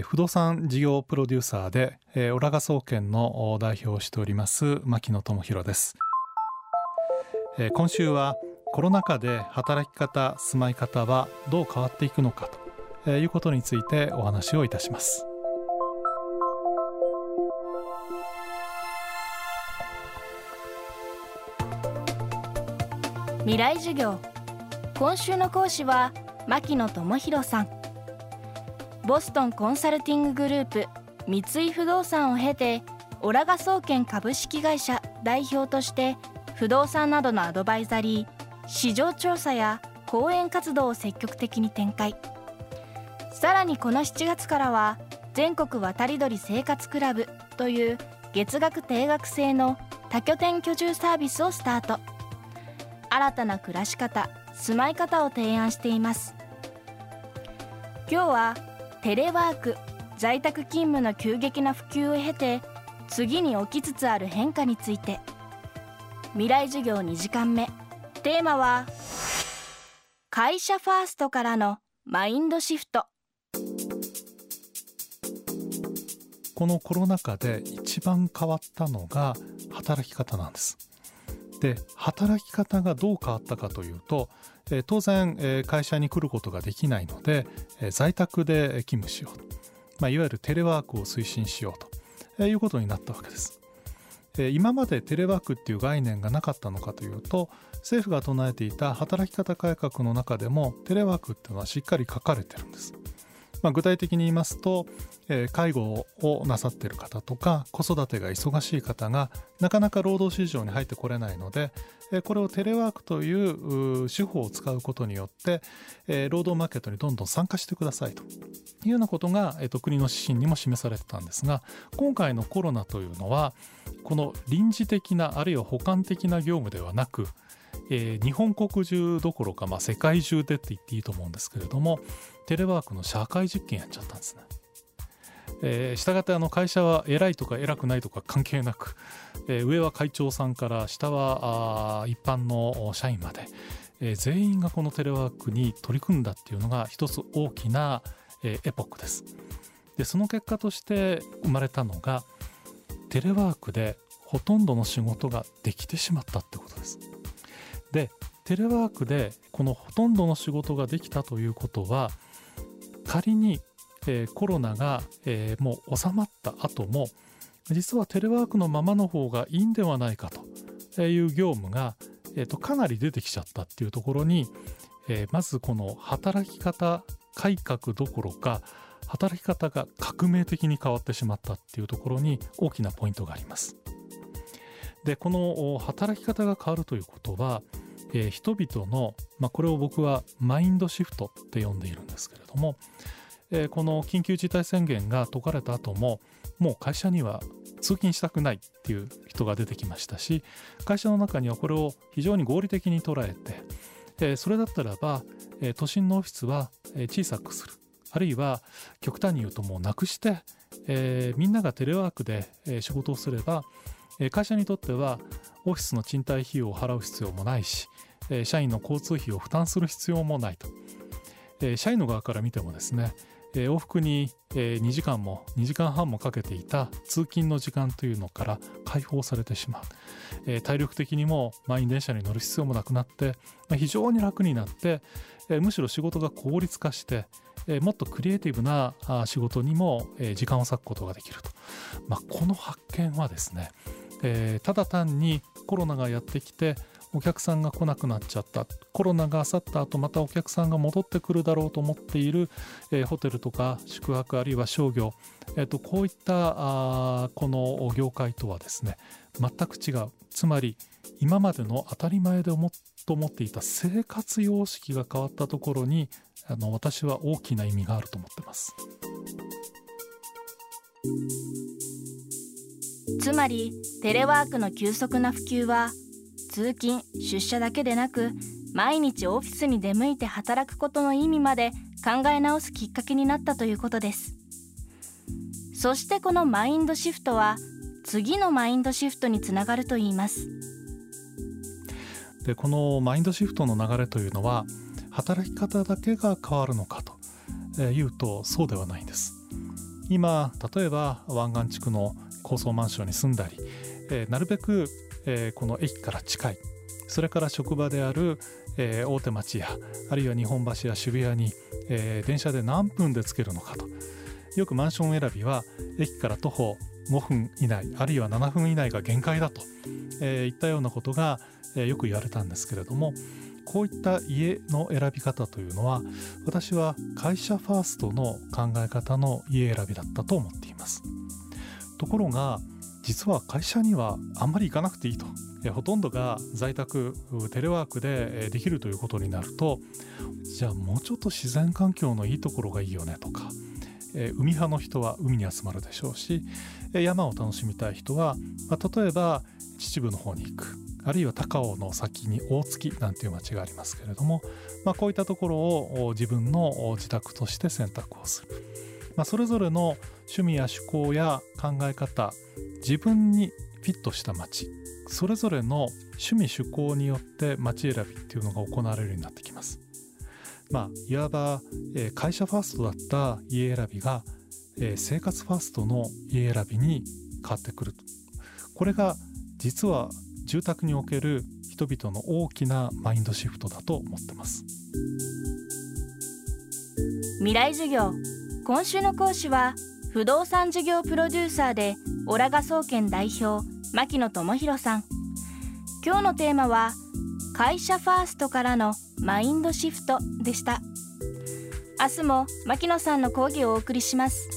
不動産事業プロデューサーでオラガ総研の代表をしております牧野智博です。今週はコロナ禍で働き方住まい方はどう変わっていくのかということについてお話をいたします。未来授業。今週の講師は牧野智博さん。ボストンコンサルティンググループ三井不動産を経てオラガ総研株式会社代表として不動産などのアドバイザリー市場調査や講演活動を積極的に展開。さらにこの7月からは全国渡り鳥生活クラブという月額定額制の多拠点居住サービスをスタート。新たな暮らし方住まい方を提案しています。今日はテレワーク在宅勤務の急激な普及を経て次に起きつつある変化について。未来授業2時間目。テーマは会社ファーストからのマインドシフト。このコロナ禍で一番変わったのが働き方なんです。で働き方がどう変わったかというとえ当然、え会社に来ることができないので、え在宅で勤務しようと、まあ、いわゆるテレワークを推進しようと、えいうことになったわけです。今までテレワークっていう概念がなかったのかというと政府が唱えていた働き方改革の中でもテレワークっていうのはしっかり書かれてるんです。まあ、具体的に言いますと、え介護をなさっている方とか子育てが忙しい方がなかなか労働市場に入ってこれないので、えこれをテレワークという手法を使うことによって、え労働マーケットにどんどん参加してくださいと。いうようなことが、えと国の指針にも示されてたんですが今回のコロナというのはこの臨時的なあるいは補完的な業務ではなくえー、日本国中どころか、まあ、世界中でって言っていいと思うんですけれどもテレワークの社会実験やっちゃったんですね。えー、したがってあの会社は偉いとか偉くないとか関係なく、えー、上は会長さんから下はあ一般の社員まで、えー、全員がこのテレワークに取り組んだっていうのが一つ大きな、えー、エポックです。でその結果として生まれたのがテレワークでほとんどの仕事ができてしまったってことです。でテレワークでこのほとんどの仕事ができたということは仮に、えー、コロナが、えー、もう収まった後も実はテレワークのままの方がいいんではないかという業務が、えー、とかなり出てきちゃったっていうところに、えー、まずこの働き方改革どころか働き方が革命的に変わってしまったっていうところに大きなポイントがあります。でこの働き方が変わるということはえー、人々の、まあ、これを僕はマインドシフトって呼んでいるんですけれども、えー、この緊急事態宣言が解かれた後ももう会社には通勤したくないっていう人が出てきましたし会社の中にはこれを非常に合理的に捉えて、えー、それだったらば、えー、都心のオフィスは小さくする。あるいは極端に言うともうなくして、えー、みんながテレワークで、仕事をすれば、会社にとってはオフィスの賃貸費用を払う必要もないし、社員の交通費を負担する必要もないと、社員の側から見てもですね、往復に、え2時間も2時間半もかけていた通勤の時間というのから解放されてしまう、体力的にも満員電車に乗る必要もなくなって、非常に楽になって、むしろ仕事が効率化して、もっとクリエイティブな仕事にも、時間を割くことができると、まあ、この発見はですね、えただ単にコロナがやってきてお客さんが来なくなっちゃった。コロナが去った後またお客さんが戻ってくるだろうと思っている、えー、ホテルとか宿泊あるいは商業、えーと、こういったあこの業界とはですね全く違う。つまり今までの当たり前で思と思っていた生活様式が変わったところにあの私は大きな意味があると思ってます。つまりテレワークの急速な普及は通勤出社だけでなく毎日オフィスに出向いて働くことの意味まで考え直すきっかけになったということです。そしてこのマインドシフトは次のマインドシフトにつながるといいます。でこのマインドシフトの流れというのは働き方だけが変わるのかというとそうではないんです。今例えば湾岸地区の高層マンションに住んだり、えー、なるべく、えー、この駅から近いそれから職場である、えー、大手町やあるいは日本橋や渋谷に、え、電車で何分で着けるのかと。よくマンション選びは駅から徒歩5分以内あるいは7分以内が限界だと、えー、いったようなことが、えー、よく言われたんですけれどもこういった家の選び方というのは私は会社ファーストの考え方の家選びだったと思っています。ところが実は会社にはあんまり行かなくていいと。ほとんどが在宅テレワークでできるということになるとじゃあもうちょっと自然環境のいいところがいいよねとか海派の人は海に集まるでしょうし山を楽しみたい人は、まあ、例えば秩父の方に行くあるいは高尾の先に大月なんていう町がありますけれども、まあ、こういったところを自分の自宅として選択をする、まあ、それぞれの趣味や趣向や考え方自分にフィットした町それぞれの趣味趣向によって町選びっていうのが行われるようになってきます。まあ、いわば、えー、会社ファーストだった家選びが、えー、生活ファーストの家選びに変わってくるこれが実は住宅における人々の大きなマインドシフトだと思ってます。未来授業。今週の講師は不動産事業プロデューサーでオラガ総研代表牧野智博さん。今日のテーマは会社ファーストからのマインドシフトでした。明日も牧野さんの講義をお送りします。